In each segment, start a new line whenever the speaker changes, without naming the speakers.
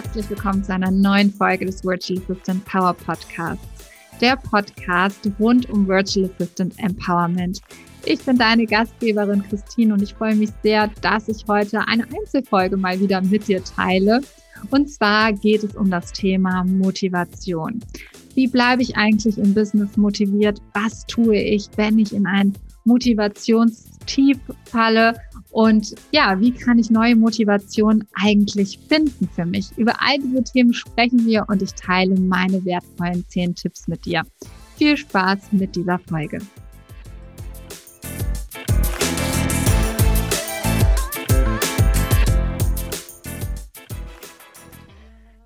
herzlich willkommen zu einer neuen Folge des Virtual Assistant Power Podcasts, der Podcast rund um Virtual Assistant Empowerment. Ich bin deine Gastgeberin Christine und ich freue mich sehr, dass ich heute eine Einzelfolge mal wieder mit dir teile. Und zwar geht es um das Thema Motivation. Wie bleibe ich eigentlich im Business motiviert? Was tue ich, wenn ich in ein Motivationstief falle? Und ja, wie kann ich neue Motivation eigentlich finden für mich? Über all diese Themen sprechen wir und ich teile meine wertvollen zehn Tipps mit dir. Viel Spaß mit dieser Folge.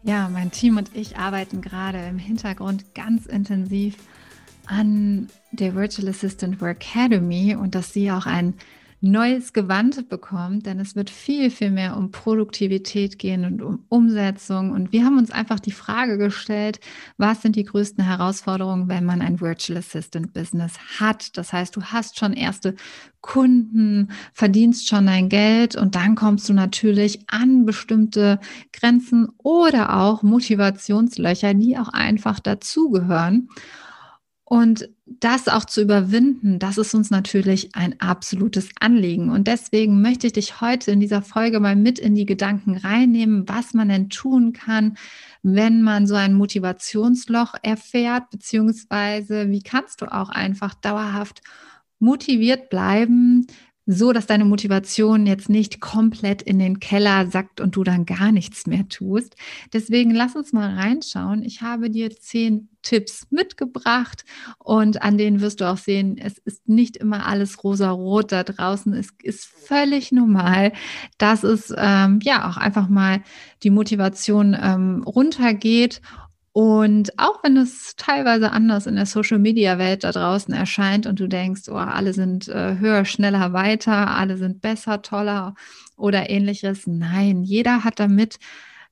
Ja, mein Team und ich arbeiten gerade im Hintergrund ganz intensiv an der Virtual Assistant Work Academy und dass sie auch ein neues Gewand bekommt, denn es wird viel, viel mehr um Produktivität gehen und um Umsetzung. Und wir haben uns einfach die Frage gestellt, was sind die größten Herausforderungen, wenn man ein Virtual Assistant Business hat? Das heißt, du hast schon erste Kunden, verdienst schon dein Geld und dann kommst du natürlich an bestimmte Grenzen oder auch Motivationslöcher, die auch einfach dazugehören. Und das auch zu überwinden, das ist uns natürlich ein absolutes Anliegen. Und deswegen möchte ich dich heute in dieser Folge mal mit in die Gedanken reinnehmen, was man denn tun kann, wenn man so ein Motivationsloch erfährt, beziehungsweise wie kannst du auch einfach dauerhaft motiviert bleiben, so dass deine Motivation jetzt nicht komplett in den Keller sackt und du dann gar nichts mehr tust. Deswegen lass uns mal reinschauen. Ich habe dir zehn Tipps mitgebracht und an denen wirst du auch sehen, es ist nicht immer alles rosa-rot da draußen. Es ist völlig normal, dass es ähm, ja auch einfach mal die Motivation ähm, runtergeht und auch wenn es teilweise anders in der Social-Media-Welt da draußen erscheint und du denkst, oh, alle sind äh, höher, schneller, weiter, alle sind besser, toller oder ähnliches. Nein, jeder hat damit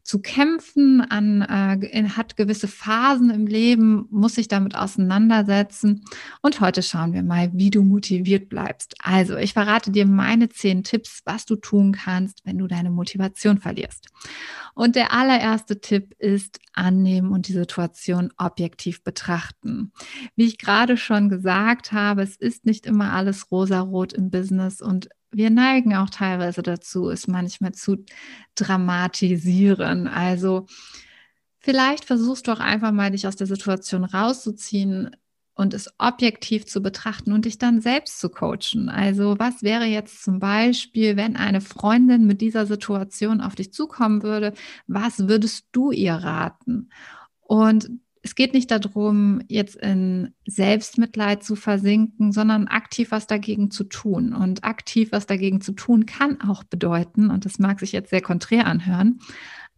zu kämpfen, an, äh, hat gewisse Phasen im Leben, muss sich damit auseinandersetzen. Und heute schauen wir mal, wie du motiviert bleibst. Also, ich verrate dir meine zehn Tipps, was du tun kannst, wenn du deine Motivation verlierst. Und der allererste Tipp ist annehmen und die Situation objektiv betrachten. Wie ich gerade schon gesagt habe, es ist nicht immer alles rosarot im Business und wir neigen auch teilweise dazu, es manchmal zu dramatisieren. Also vielleicht versuchst du auch einfach mal, dich aus der Situation rauszuziehen und es objektiv zu betrachten und dich dann selbst zu coachen. Also was wäre jetzt zum Beispiel, wenn eine Freundin mit dieser Situation auf dich zukommen würde, was würdest du ihr raten? Und es geht nicht darum, jetzt in Selbstmitleid zu versinken, sondern aktiv was dagegen zu tun. Und aktiv was dagegen zu tun kann auch bedeuten, und das mag sich jetzt sehr konträr anhören,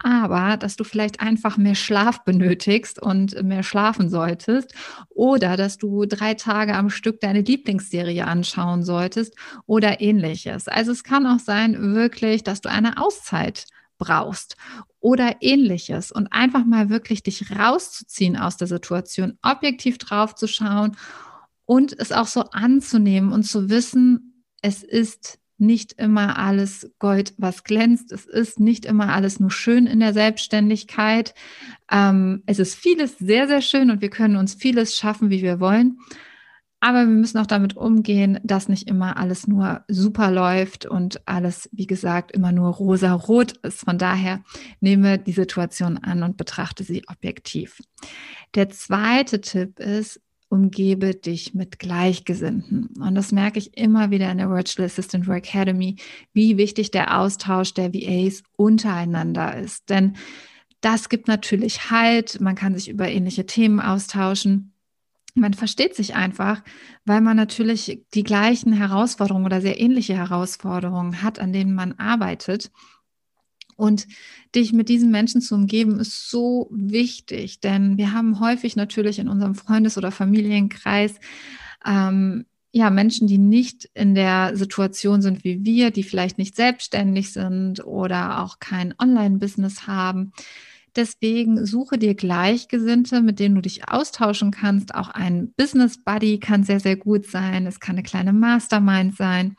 aber dass du vielleicht einfach mehr Schlaf benötigst und mehr schlafen solltest oder dass du drei Tage am Stück deine Lieblingsserie anschauen solltest oder ähnliches. Also es kann auch sein, wirklich, dass du eine Auszeit brauchst oder ähnliches und einfach mal wirklich dich rauszuziehen aus der Situation, objektiv drauf zu schauen und es auch so anzunehmen und zu wissen, es ist nicht immer alles Gold, was glänzt. Es ist nicht immer alles nur schön in der Selbstständigkeit. Ähm, es ist vieles sehr, sehr schön und wir können uns vieles schaffen, wie wir wollen. Aber wir müssen auch damit umgehen, dass nicht immer alles nur super läuft und alles, wie gesagt, immer nur rosa-rot ist. Von daher nehme die Situation an und betrachte sie objektiv. Der zweite Tipp ist, umgebe dich mit Gleichgesinnten. Und das merke ich immer wieder in der Virtual Assistant Work Academy, wie wichtig der Austausch der VAs untereinander ist. Denn das gibt natürlich Halt, man kann sich über ähnliche Themen austauschen man versteht sich einfach, weil man natürlich die gleichen Herausforderungen oder sehr ähnliche Herausforderungen hat, an denen man arbeitet. Und dich mit diesen Menschen zu umgeben, ist so wichtig, denn wir haben häufig natürlich in unserem Freundes- oder Familienkreis ähm, ja Menschen, die nicht in der Situation sind wie wir, die vielleicht nicht selbstständig sind oder auch kein Online-Business haben Deswegen suche dir Gleichgesinnte, mit denen du dich austauschen kannst. Auch ein Business Buddy kann sehr, sehr gut sein. Es kann eine kleine Mastermind sein.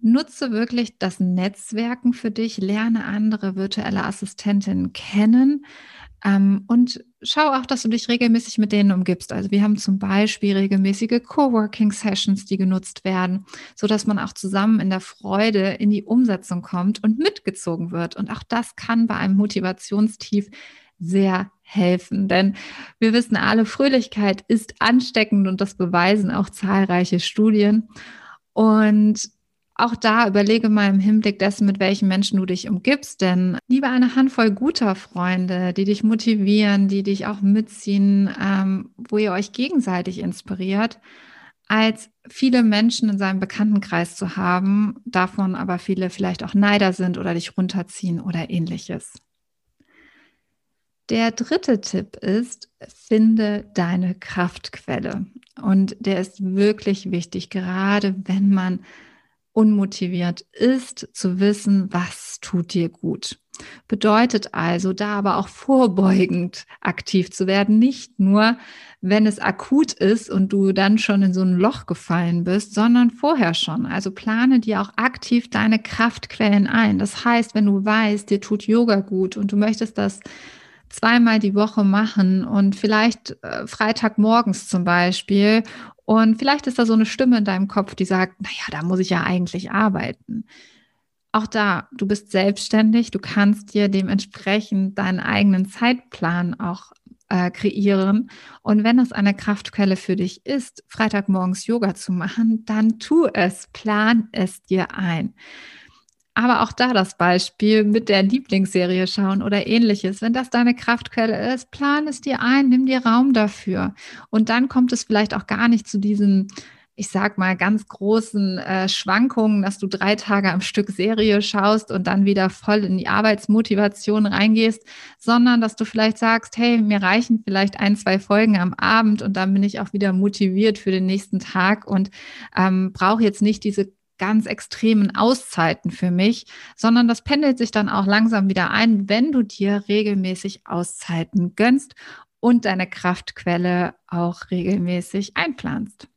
nutze wirklich das Netzwerken für dich, lerne andere virtuelle Assistentinnen kennen ähm, und schau auch, dass du dich regelmäßig mit denen umgibst. Also wir haben zum Beispiel regelmäßige Coworking-Sessions, die genutzt werden, so dass man auch zusammen in der Freude in die Umsetzung kommt und mitgezogen wird. Und auch das kann bei einem Motivationstief sehr helfen. Denn wir wissen alle, Fröhlichkeit ist ansteckend und das beweisen auch zahlreiche Studien. Und auch da überlege mal im Hinblick dessen, mit welchen Menschen du dich umgibst, denn lieber eine Handvoll guter Freunde, die dich motivieren, die dich auch mitziehen, ähm, wo ihr euch gegenseitig inspiriert, als viele Menschen in seinem Bekanntenkreis zu haben, davon aber viele vielleicht auch Neider sind oder dich runterziehen oder ähnliches. Der dritte Tipp ist, finde deine Kraftquelle. Und der ist wirklich wichtig, gerade wenn man unmotiviert ist, zu wissen, was tut dir gut. Bedeutet also, da aber auch vorbeugend aktiv zu werden, nicht nur, wenn es akut ist und du dann schon in so ein Loch gefallen bist, sondern vorher schon. Also plane dir auch aktiv deine Kraftquellen ein. Das heißt, wenn du weißt, dir tut Yoga gut und du möchtest das zweimal die Woche machen und vielleicht äh, Freitagmorgens zum Beispiel und vielleicht ist da so eine Stimme in deinem Kopf, die sagt, naja, da muss ich ja eigentlich arbeiten. Auch da, du bist selbstständig, du kannst dir dementsprechend deinen eigenen Zeitplan auch äh, kreieren. Und wenn es eine Kraftquelle für dich ist, Freitagmorgens Yoga zu machen, dann tu es, plan es dir ein. Aber auch da das Beispiel mit der Lieblingsserie schauen oder ähnliches. Wenn das deine Kraftquelle ist, plan es dir ein, nimm dir Raum dafür. Und dann kommt es vielleicht auch gar nicht zu diesen, ich sag mal, ganz großen äh, Schwankungen, dass du drei Tage am Stück Serie schaust und dann wieder voll in die Arbeitsmotivation reingehst, sondern dass du vielleicht sagst, hey, mir reichen vielleicht ein, zwei Folgen am Abend und dann bin ich auch wieder motiviert für den nächsten Tag und ähm, brauche jetzt nicht diese ganz extremen Auszeiten für mich, sondern das pendelt sich dann auch langsam wieder ein, wenn du dir regelmäßig Auszeiten gönnst und deine Kraftquelle auch regelmäßig einplanst.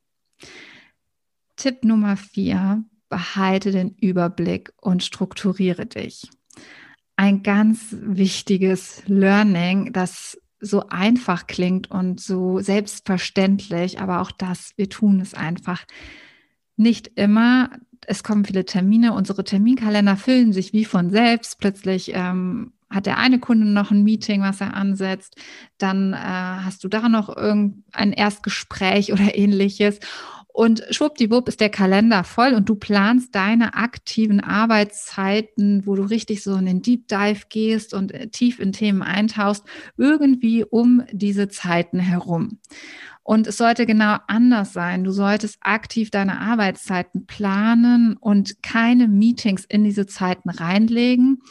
Tipp Nummer vier, behalte den Überblick und strukturiere dich. Ein ganz wichtiges Learning, das so einfach klingt und so selbstverständlich, aber auch das, wir tun es einfach nicht immer es kommen viele Termine, unsere Terminkalender füllen sich wie von selbst. Plötzlich ähm, hat der eine Kunde noch ein Meeting, was er ansetzt, dann äh, hast du da noch irgendein Erstgespräch oder ähnliches. Und schwuppdiwupp ist der Kalender voll und du planst deine aktiven Arbeitszeiten, wo du richtig so in den Deep Dive gehst und äh, tief in Themen eintauchst, irgendwie um diese Zeiten herum. Und es sollte genau anders sein. Du solltest aktiv deine Arbeitszeiten planen und keine Meetings in diese Zeiten reinlegen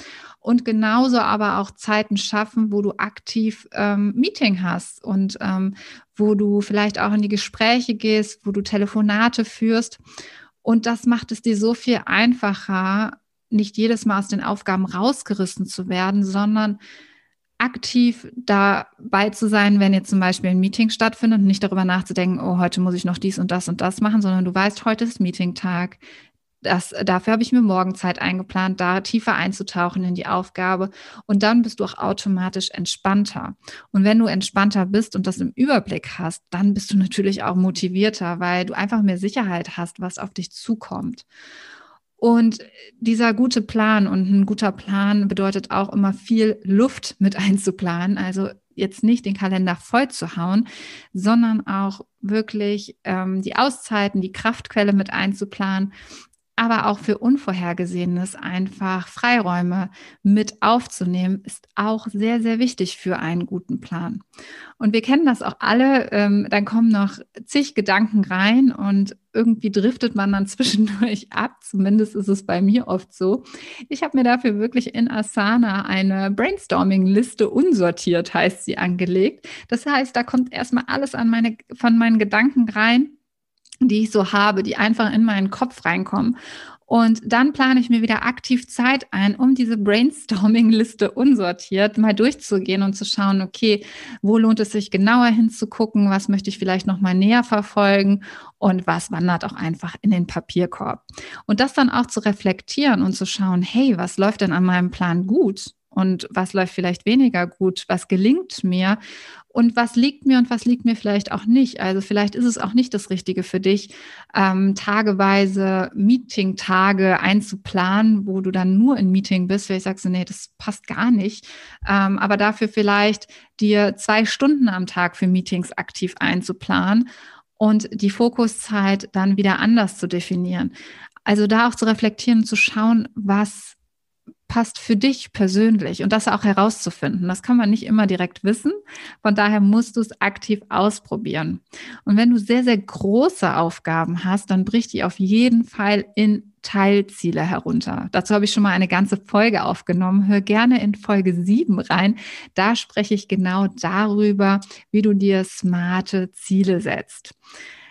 und genauso aber auch Zeiten schaffen, wo du aktiv ähm, Meeting hast und ähm, wo du vielleicht auch in die Gespräche gehst, wo du Telefonate führst. Und das macht es dir so viel einfacher, nicht jedes Mal aus den Aufgaben rausgerissen zu werden, sondern aktiv dabei zu sein, wenn jetzt zum Beispiel ein Meeting stattfindet nicht darüber nachzudenken, oh, heute muss ich noch dies und das und das machen, sondern du weißt, heute ist Meeting-Tag. Das, dafür habe ich mir morgen Zeit eingeplant, da tiefer einzutauchen in die Aufgabe. Und dann bist du auch automatisch entspannter. Und wenn du entspannter bist und das im Überblick hast, dann bist du natürlich auch motivierter, weil du einfach mehr Sicherheit hast, was auf dich zukommt. Und dieser gute Plan und ein guter Plan bedeutet auch immer viel Luft mit einzuplanen. Also jetzt nicht den Kalender voll zu hauen, sondern auch wirklich ähm, die Auszeiten, die Kraftquelle mit einzuplanen, aber auch für Unvorhergesehenes einfach Freiräume mit aufzunehmen, ist auch sehr, sehr wichtig für einen guten Plan. Und wir kennen das auch alle, ähm, dann kommen noch zig Gedanken rein und irgendwie driftet man dann zwischendurch ab. Zumindest ist es bei mir oft so. Ich habe mir dafür wirklich in Asana eine Brainstorming-Liste unsortiert, heißt sie, angelegt. Das heißt, da kommt erstmal alles an meine, von meinen Gedanken rein die ich so habe, die einfach in meinen Kopf reinkommen. Und dann plane ich mir wieder aktiv Zeit ein, um diese Brainstorming-Liste unsortiert mal durchzugehen und zu schauen, okay, wo lohnt es sich genauer hinzugucken, was möchte ich vielleicht noch mal näher verfolgen und was wandert auch einfach in den Papierkorb. Und das dann auch zu reflektieren und zu schauen, hey, was läuft denn an meinem Plan gut? Und was läuft vielleicht weniger gut, was gelingt mir und was liegt mir und was liegt mir vielleicht auch nicht. Also vielleicht ist es auch nicht das Richtige für dich, ähm, tageweise Meeting-Tage einzuplanen, wo du dann nur in Meeting bist. Vielleicht sagst du, nee, das passt gar nicht. Ähm, aber dafür vielleicht dir zwei Stunden am Tag für Meetings aktiv einzuplanen und die Fokuszeit dann wieder anders zu definieren. Also da auch zu reflektieren und zu schauen, was passt für dich persönlich und das auch herauszufinden. Das kann man nicht immer direkt wissen. Von daher musst du es aktiv ausprobieren. Und wenn du sehr, sehr große Aufgaben hast, dann brich die auf jeden Fall in Teilziele herunter. Dazu habe ich schon mal eine ganze Folge aufgenommen. Hör gerne in Folge 7 rein. Da spreche ich genau darüber, wie du dir smarte Ziele setzt.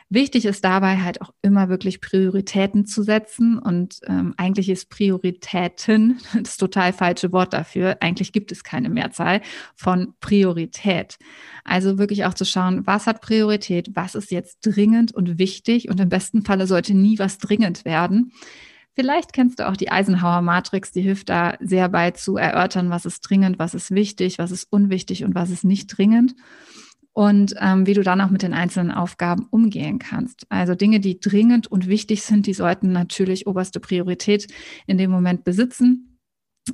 Wichtig ist dabei halt auch immer wirklich Prioritäten zu setzen. Und ähm, eigentlich ist Prioritäten das total falsche Wort dafür. Eigentlich gibt es keine Mehrzahl von Priorität. Also wirklich auch zu schauen, was hat Priorität, was ist jetzt dringend und wichtig. Und im besten Falle sollte nie was dringend werden. Vielleicht kennst du auch die Eisenhower Matrix, die hilft da sehr bei zu erörtern, was ist dringend, was ist wichtig, was ist unwichtig und was ist nicht dringend und ähm, wie du dann auch mit den einzelnen Aufgaben umgehen kannst. Also Dinge, die dringend und wichtig sind, die sollten natürlich oberste Priorität in dem Moment besitzen,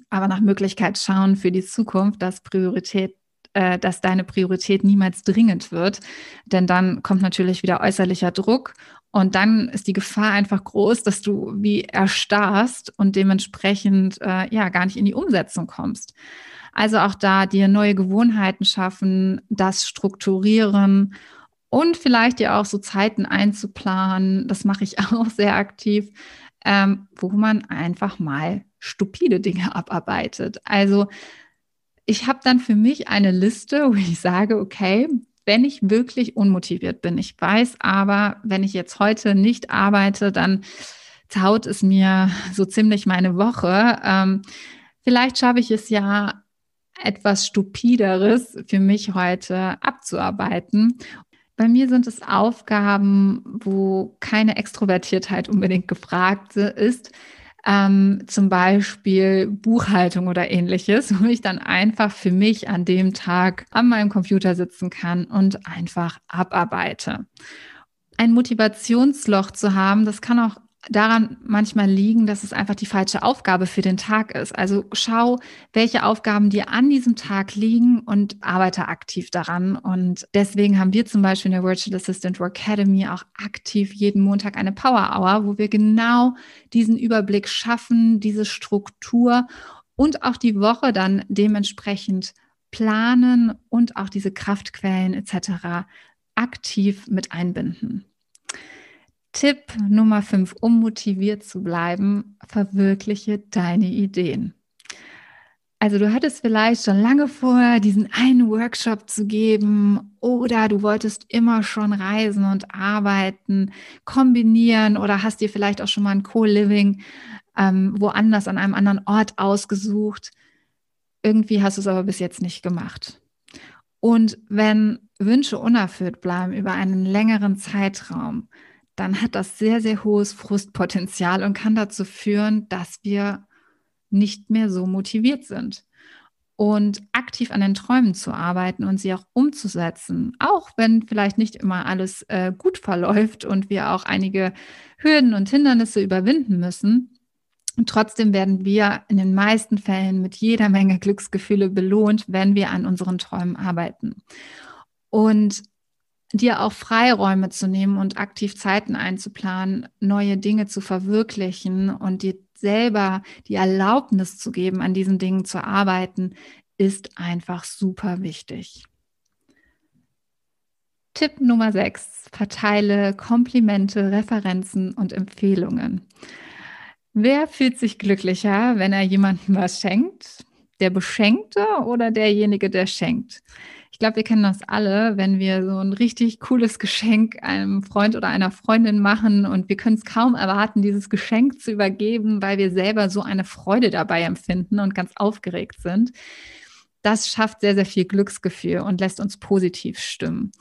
aber nach Möglichkeit schauen für die Zukunft, dass Priorität äh, dass deine Priorität niemals dringend wird, denn dann kommt natürlich wieder äußerlicher Druck und dann ist die Gefahr einfach groß, dass du wie erstarrst und dementsprechend äh, ja gar nicht in die Umsetzung kommst. Also auch da dir neue Gewohnheiten schaffen, das strukturieren und vielleicht dir auch so Zeiten einzuplanen. Das mache ich auch sehr aktiv, ähm, wo man einfach mal stupide Dinge abarbeitet. Also ich habe dann für mich eine Liste, wo ich sage, okay, wenn ich wirklich unmotiviert bin, ich weiß aber, wenn ich jetzt heute nicht arbeite, dann zaut es mir so ziemlich meine Woche. Ähm, vielleicht schaffe ich es ja, etwas Stupideres für mich heute abzuarbeiten. Bei mir sind es Aufgaben, wo keine Extrovertiertheit unbedingt gefragt ist. Ähm, zum Beispiel Buchhaltung oder ähnliches, wo ich dann einfach für mich an dem Tag an meinem Computer sitzen kann und einfach abarbeite. Ein Motivationsloch zu haben, das kann auch daran manchmal liegen, dass es einfach die falsche Aufgabe für den Tag ist. Also schau, welche Aufgaben dir an diesem Tag liegen und arbeite aktiv daran. Und deswegen haben wir zum Beispiel in der Virtual Assistant Work Academy auch aktiv jeden Montag eine Power Hour, wo wir genau diesen Überblick schaffen, diese Struktur und auch die Woche dann dementsprechend planen und auch diese Kraftquellen etc. aktiv mit einbinden. Tipp Nummer 5, um motiviert zu bleiben, verwirkliche deine Ideen. Also du hattest vielleicht schon lange vor, diesen einen Workshop zu geben oder du wolltest immer schon reisen und arbeiten, kombinieren oder hast dir vielleicht auch schon mal ein Co-Living ähm, woanders an einem anderen Ort ausgesucht. Irgendwie hast du es aber bis jetzt nicht gemacht. Und wenn Wünsche unerfüllt bleiben über einen längeren Zeitraum, dann hat das sehr, sehr hohes Frustpotenzial und kann dazu führen, dass wir nicht mehr so motiviert sind. Und aktiv an den Träumen zu arbeiten und sie auch umzusetzen, auch wenn vielleicht nicht immer alles äh, gut verläuft und wir auch einige Hürden und Hindernisse überwinden müssen. Trotzdem werden wir in den meisten Fällen mit jeder Menge Glücksgefühle belohnt, wenn wir an unseren Träumen arbeiten. Und dir auch Freiräume zu nehmen und aktiv Zeiten einzuplanen, neue Dinge zu verwirklichen und dir selber die Erlaubnis zu geben, an diesen Dingen zu arbeiten, ist einfach super wichtig. Tipp Nummer 6. Verteile Komplimente, Referenzen und Empfehlungen. Wer fühlt sich glücklicher, wenn er jemandem was schenkt? Der Beschenkte oder derjenige, der schenkt? Glaube, wir kennen das alle, wenn wir so ein richtig cooles Geschenk einem Freund oder einer Freundin machen und wir können es kaum erwarten, dieses Geschenk zu übergeben, weil wir selber so eine Freude dabei empfinden und ganz aufgeregt sind. Das schafft sehr, sehr viel Glücksgefühl und lässt uns positiv stimmen.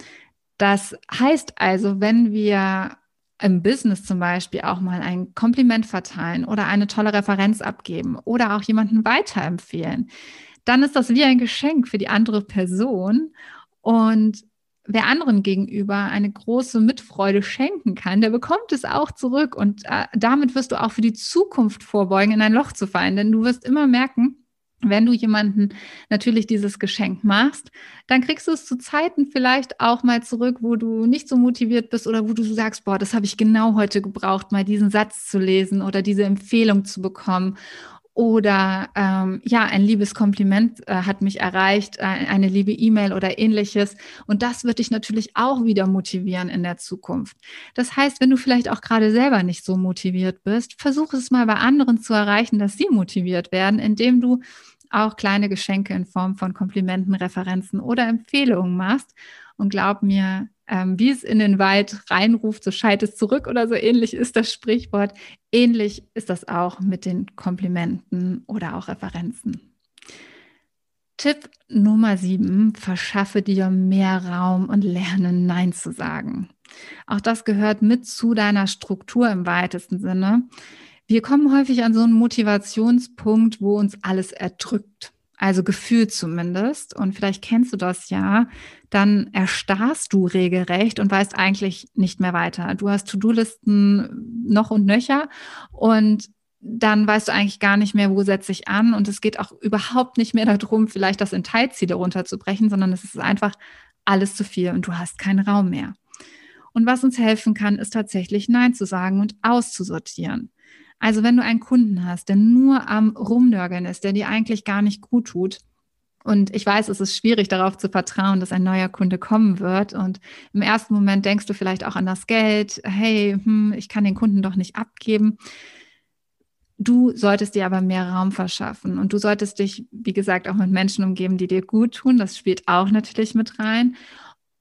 Das heißt also, wenn wir im Business zum Beispiel auch mal ein Kompliment verteilen oder eine tolle Referenz abgeben oder auch jemanden weiterempfehlen, dann ist das wie ein Geschenk für die andere Person. Und wer anderen gegenüber eine große Mitfreude schenken kann, der bekommt es auch zurück. Und äh, damit wirst du auch für die Zukunft vorbeugen, in ein Loch zu fallen. Denn du wirst immer merken, wenn du jemanden natürlich dieses Geschenk machst, dann kriegst du es zu Zeiten vielleicht auch mal zurück, wo du nicht so motiviert bist oder wo du sagst, boah, das habe ich genau heute gebraucht, mal diesen Satz zu lesen oder diese Empfehlung zu bekommen. Oder ähm, ja, ein liebes Kompliment äh, hat mich erreicht, äh, eine liebe E-Mail oder ähnliches. Und das wird dich natürlich auch wieder motivieren in der Zukunft. Das heißt, wenn du vielleicht auch gerade selber nicht so motiviert bist, versuch es mal bei anderen zu erreichen, dass sie motiviert werden, indem du auch kleine Geschenke in Form von Komplimenten, Referenzen oder Empfehlungen machst. Und glaub mir, ähm, wie es in den Wald reinruft, so scheit es zurück oder so ähnlich ist das Sprichwort. Ähnlich ist das auch mit den Komplimenten oder auch Referenzen. Tipp Nummer sieben, verschaffe dir mehr Raum und lerne Nein zu sagen. Auch das gehört mit zu deiner Struktur im weitesten Sinne. Wir kommen häufig an so einen Motivationspunkt, wo uns alles erdrückt. Also gefühlt zumindest. Und vielleicht kennst du das ja. Dann erstarrst du regelrecht und weißt eigentlich nicht mehr weiter. Du hast To-Do-Listen noch und nöcher und dann weißt du eigentlich gar nicht mehr, wo setze ich an. Und es geht auch überhaupt nicht mehr darum, vielleicht das in Teilziele runterzubrechen, sondern es ist einfach alles zu viel und du hast keinen Raum mehr. Und was uns helfen kann, ist tatsächlich Nein zu sagen und auszusortieren. Also wenn du einen Kunden hast, der nur am Rumnörgeln ist, der dir eigentlich gar nicht gut tut, und ich weiß, es ist schwierig darauf zu vertrauen, dass ein neuer Kunde kommen wird. Und im ersten Moment denkst du vielleicht auch an das Geld. Hey, hm, ich kann den Kunden doch nicht abgeben. Du solltest dir aber mehr Raum verschaffen und du solltest dich, wie gesagt, auch mit Menschen umgeben, die dir gut tun. Das spielt auch natürlich mit rein.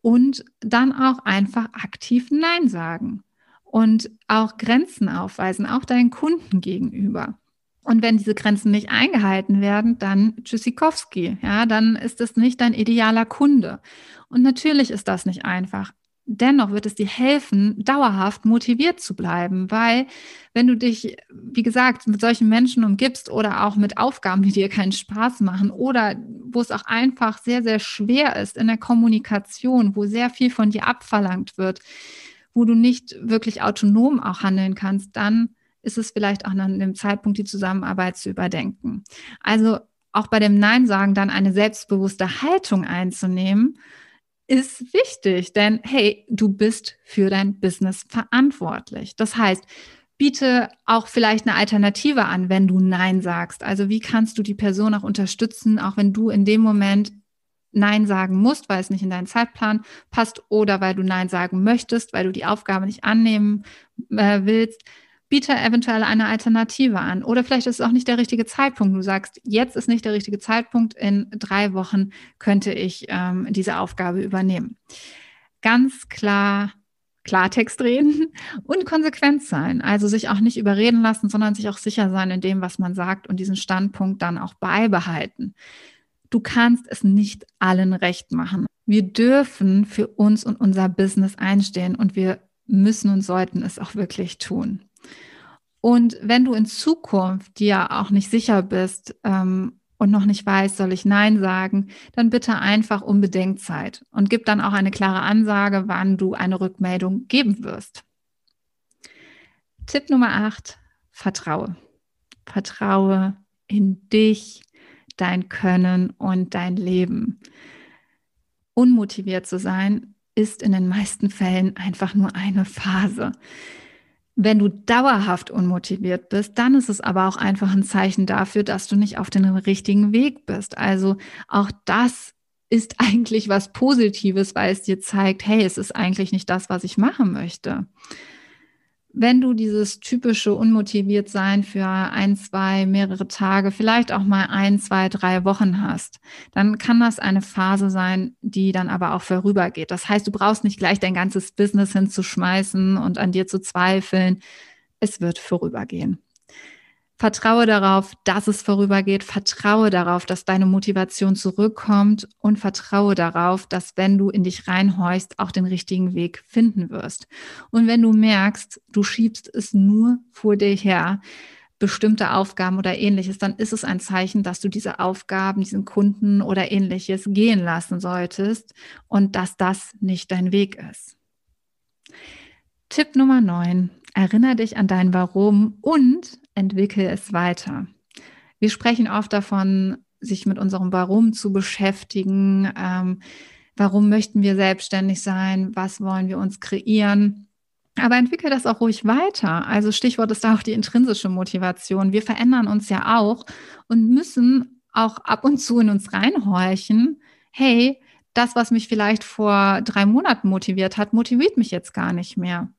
Und dann auch einfach aktiv Nein sagen und auch Grenzen aufweisen, auch deinen Kunden gegenüber. Und wenn diese Grenzen nicht eingehalten werden, dann Tschüssikowski, ja, dann ist es nicht dein idealer Kunde. Und natürlich ist das nicht einfach. Dennoch wird es dir helfen, dauerhaft motiviert zu bleiben, weil wenn du dich, wie gesagt, mit solchen Menschen umgibst oder auch mit Aufgaben, die dir keinen Spaß machen oder wo es auch einfach sehr, sehr schwer ist in der Kommunikation, wo sehr viel von dir abverlangt wird, wo du nicht wirklich autonom auch handeln kannst, dann ist es vielleicht auch an dem Zeitpunkt, die Zusammenarbeit zu überdenken. Also auch bei dem Nein sagen dann eine selbstbewusste Haltung einzunehmen, ist wichtig, denn hey, du bist für dein Business verantwortlich. Das heißt, biete auch vielleicht eine Alternative an, wenn du Nein sagst. Also wie kannst du die Person auch unterstützen, auch wenn du in dem Moment Nein sagen musst, weil es nicht in deinen Zeitplan passt oder weil du Nein sagen möchtest, weil du die Aufgabe nicht annehmen äh, willst, biete eventuell eine Alternative an. Oder vielleicht ist es auch nicht der richtige Zeitpunkt. Du sagst, jetzt ist nicht der richtige Zeitpunkt, in drei Wochen könnte ich ähm, diese Aufgabe übernehmen. Ganz klar Klartext reden und konsequent sein. Also sich auch nicht überreden lassen, sondern sich auch sicher sein in dem, was man sagt und diesen Standpunkt dann auch beibehalten. Du kannst es nicht allen recht machen. Wir dürfen für uns und unser Business einstehen und wir müssen und sollten es auch wirklich tun. Und wenn du in Zukunft dir auch nicht sicher bist ähm, und noch nicht weißt, soll ich Nein sagen, dann bitte einfach um Bedenkzeit und gib dann auch eine klare Ansage, wann du eine Rückmeldung geben wirst. Tipp Nummer 8, vertraue. Vertraue in dich, dein Können und dein Leben. Unmotiviert zu sein ist in den meisten Fällen einfach nur eine Phase. Wenn du dauerhaft unmotiviert bist, dann ist es aber auch einfach ein Zeichen dafür, dass du nicht auf dem richtigen Weg bist. Also auch das ist eigentlich was Positives, weil es dir zeigt, hey, es ist eigentlich nicht das, was ich machen möchte wenn du dieses typische unmotiviert sein für ein, zwei, mehrere Tage, vielleicht auch mal ein, zwei, drei Wochen hast, dann kann das eine Phase sein, die dann aber auch vorübergeht. Das heißt, du brauchst nicht gleich dein ganzes Business hinzuschmeißen und an dir zu zweifeln. Es wird vorübergehen. Vertraue darauf, dass es vorübergeht. Vertraue darauf, dass deine Motivation zurückkommt und vertraue darauf, dass wenn du in dich reinhorchst, auch den richtigen Weg finden wirst. Und wenn du merkst, du schiebst es nur vor dir her, bestimmte Aufgaben oder ähnliches, dann ist es ein Zeichen, dass du diese Aufgaben, diesen Kunden oder ähnliches gehen lassen solltest und dass das nicht dein Weg ist. Tipp Nummer 9. Erinnere dich an dein Warum und entwickle es weiter. Wir sprechen oft davon, sich mit unserem Warum zu beschäftigen. Ähm, warum möchten wir selbstständig sein? Was wollen wir uns kreieren? Aber entwickle das auch ruhig weiter. Also Stichwort ist da auch die intrinsische Motivation. Wir verändern uns ja auch und müssen auch ab und zu in uns reinhorchen. Hey, das, was mich vielleicht vor drei Monaten motiviert hat, motiviert mich jetzt gar nicht mehr.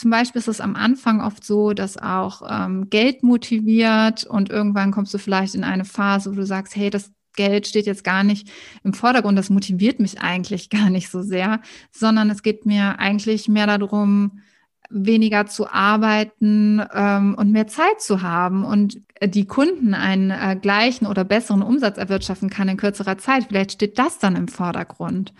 Zum Beispiel ist es am Anfang oft so, dass auch ähm, Geld motiviert und irgendwann kommst du vielleicht in eine Phase, wo du sagst, hey, das Geld steht jetzt gar nicht im Vordergrund, das motiviert mich eigentlich gar nicht so sehr, sondern es geht mir eigentlich mehr darum, weniger zu arbeiten ähm, und mehr Zeit zu haben und die Kunden einen äh, gleichen oder besseren Umsatz erwirtschaften kann in kürzerer Zeit. Vielleicht steht das dann im Vordergrund.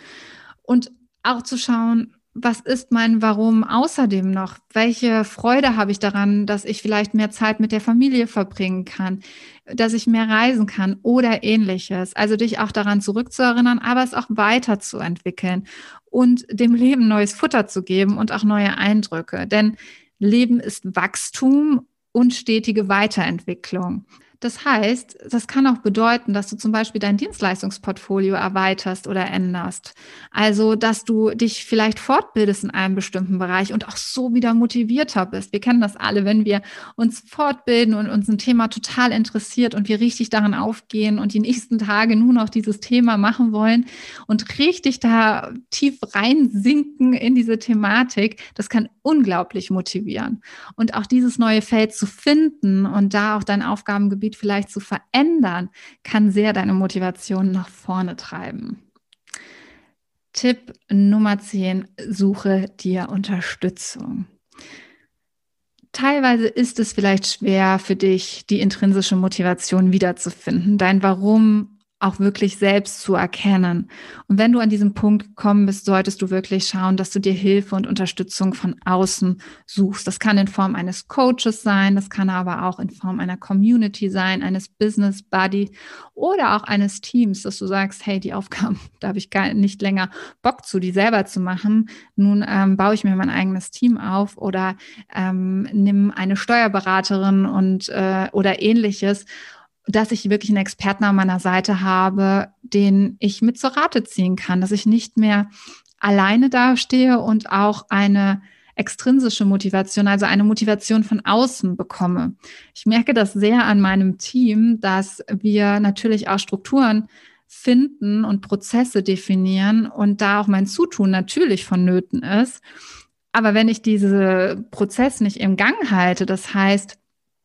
Und auch zu schauen, was ist mein Warum außerdem noch? Welche Freude habe ich daran, dass ich vielleicht mehr Zeit mit der Familie verbringen kann, dass ich mehr reisen kann oder ähnliches? Also dich auch daran zurückzuerinnern, aber es auch weiterzuentwickeln und dem Leben neues Futter zu geben und auch neue Eindrücke. Denn Leben ist Wachstum und stetige Weiterentwicklung. Das heißt, das kann auch bedeuten, dass du zum Beispiel dein Dienstleistungsportfolio erweiterst oder änderst. Also, dass du dich vielleicht fortbildest in einem bestimmten Bereich und auch so wieder motivierter bist. Wir kennen das alle, wenn wir uns fortbilden und uns ein Thema total interessiert und wir richtig daran aufgehen und die nächsten Tage nur noch dieses Thema machen wollen und richtig da tief reinsinken in diese Thematik. Das kann unglaublich motivieren. Und auch dieses neue Feld zu finden und da auch dein Aufgabengebiet Gebiet vielleicht zu verändern, kann sehr deine Motivation nach vorne treiben. Tipp Nummer 10, suche dir Unterstützung. Teilweise ist es vielleicht schwer für dich, die intrinsische Motivation wiederzufinden, dein Warum auch wirklich selbst zu erkennen. Und wenn du an diesem Punkt gekommen bist, solltest du wirklich schauen, dass du dir Hilfe und Unterstützung von außen suchst. Das kann in Form eines Coaches sein, das kann aber auch in Form einer Community sein, eines Business Buddy oder auch eines Teams, dass du sagst, hey, die Aufgaben, da habe ich gar nicht länger Bock zu, die selber zu machen. Nun ähm, baue ich mir mein eigenes Team auf oder ähm, nimm eine Steuerberaterin und äh, oder ähnliches dass ich wirklich einen Experten an meiner Seite habe, den ich mit zur Rate ziehen kann, dass ich nicht mehr alleine dastehe und auch eine extrinsische Motivation, also eine Motivation von außen bekomme. Ich merke das sehr an meinem Team, dass wir natürlich auch Strukturen finden und Prozesse definieren und da auch mein Zutun natürlich vonnöten ist. Aber wenn ich diese Prozess nicht im Gang halte, das heißt,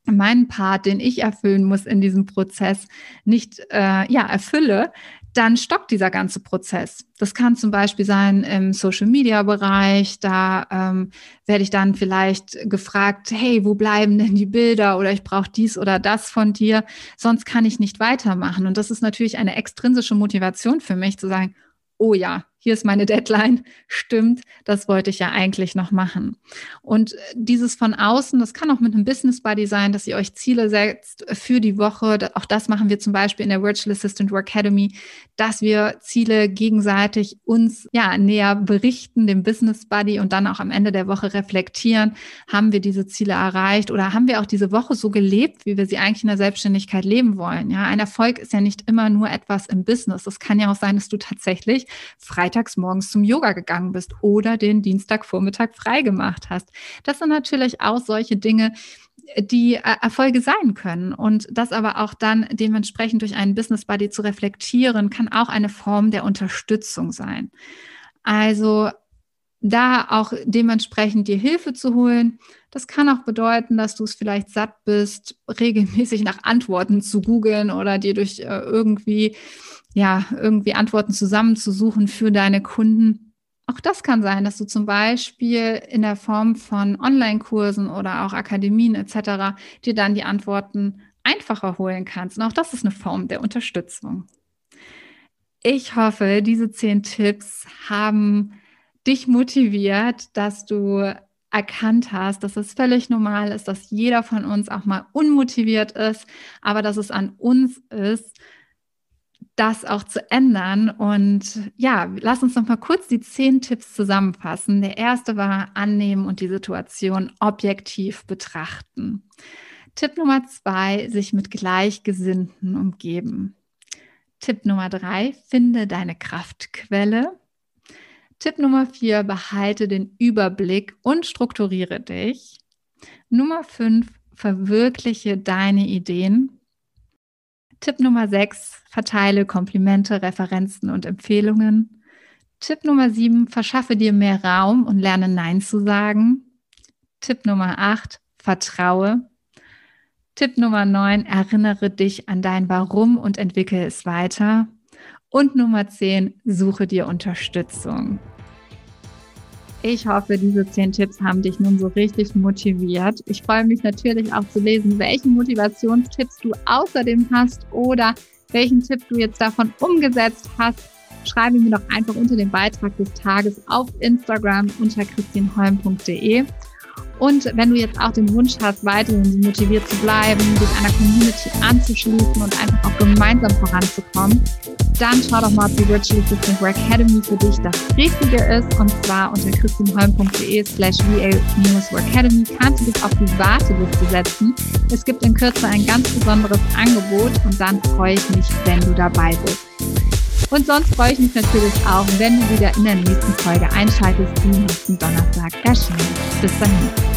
meinen Part, den ich erfüllen muss in diesem Prozess, nicht äh, ja, erfülle, dann stockt dieser ganze Prozess. Das kann zum Beispiel sein im Social-Media-Bereich. Da ähm, werde ich dann vielleicht gefragt, hey, wo bleiben denn die Bilder oder ich brauche dies oder das von dir, sonst kann ich nicht weitermachen. Und das ist natürlich eine extrinsische Motivation für mich zu sagen, oh ja, hier ist meine Deadline, stimmt, das wollte ich ja eigentlich noch machen. Und dieses von außen, das kann auch mit einem Business Buddy sein, dass ihr euch Ziele setzt für die Woche. Auch das machen wir zum Beispiel in der Virtual Assistant Work Academy, dass wir Ziele gegenseitig uns ja näher berichten, dem Business Buddy und dann auch am Ende der Woche reflektieren, haben wir diese Ziele erreicht oder haben wir auch diese Woche so gelebt, wie wir sie eigentlich in der Selbstständigkeit leben wollen. Ja, ein Erfolg ist ja nicht immer nur etwas im Business. Es kann ja auch sein, dass du tatsächlich Freitag freitags morgens zum Yoga gegangen bist oder den Dienstagvormittag frei gemacht hast. Das sind natürlich auch solche Dinge, die äh, Erfolge sein können. Und das aber auch dann dementsprechend durch einen Business Buddy zu reflektieren, kann auch eine Form der Unterstützung sein. Also da auch dementsprechend dir Hilfe zu holen. Das kann auch bedeuten, dass du es vielleicht satt bist, regelmäßig nach Antworten zu googeln oder dir durch äh, irgendwie, ja, irgendwie Antworten zusammenzusuchen für deine Kunden. Auch das kann sein, dass du zum Beispiel in der Form von Online-Kursen oder auch Akademien etc. dir dann die Antworten einfacher holen kannst. Und auch das ist eine Form der Unterstützung. Ich hoffe, diese zehn Tipps haben dich motiviert, dass du erkannt hast, dass es völlig normal ist, dass jeder von uns auch mal unmotiviert ist, aber dass es an uns ist, das auch zu ändern. Und ja, lass uns noch mal kurz die zehn Tipps zusammenfassen. Der erste war annehmen und die Situation objektiv betrachten. Tipp Nummer zwei, sich mit Gleichgesinnten umgeben. Tipp Nummer drei, finde deine Kraftquelle. Tipp Nummer vier, behalte den Überblick und strukturiere dich. Nummer fünf, verwirkliche deine Ideen. Tipp Nummer sechs, verteile Komplimente, Referenzen und Empfehlungen. Tipp Nummer sieben, verschaffe dir mehr Raum und lerne Nein zu sagen. Tipp Nummer acht, vertraue. Tipp Nummer neun, erinnere dich an dein Warum und entwickle es weiter. Und Nummer zehn, suche dir Unterstützung. Ich hoffe, diese zehn Tipps haben dich nun so richtig motiviert. Ich freue mich natürlich auch zu lesen, welche Motivationstipps du außerdem hast oder welchen Tipp du jetzt davon umgesetzt hast. Schreibe mir doch einfach unter dem Beitrag des Tages auf Instagram unter christinholm.de. Und wenn du jetzt auch den Wunsch hast, weiterhin motiviert zu bleiben, dich einer Community anzuschließen und einfach auch gemeinsam voranzukommen, dann schau doch mal, ob die Virtual Assistant Work Academy für dich das Richtige ist. Und zwar unter christinholm.de slash va-workacademy kannst du dich auf die Warteliste setzen. Es gibt in Kürze ein ganz besonderes Angebot und dann freue ich mich, wenn du dabei bist. Und sonst freue ich mich natürlich auch, wenn du wieder in der nächsten Folge einschaltest, die nächsten Donnerstag erscheint. Bis dahin.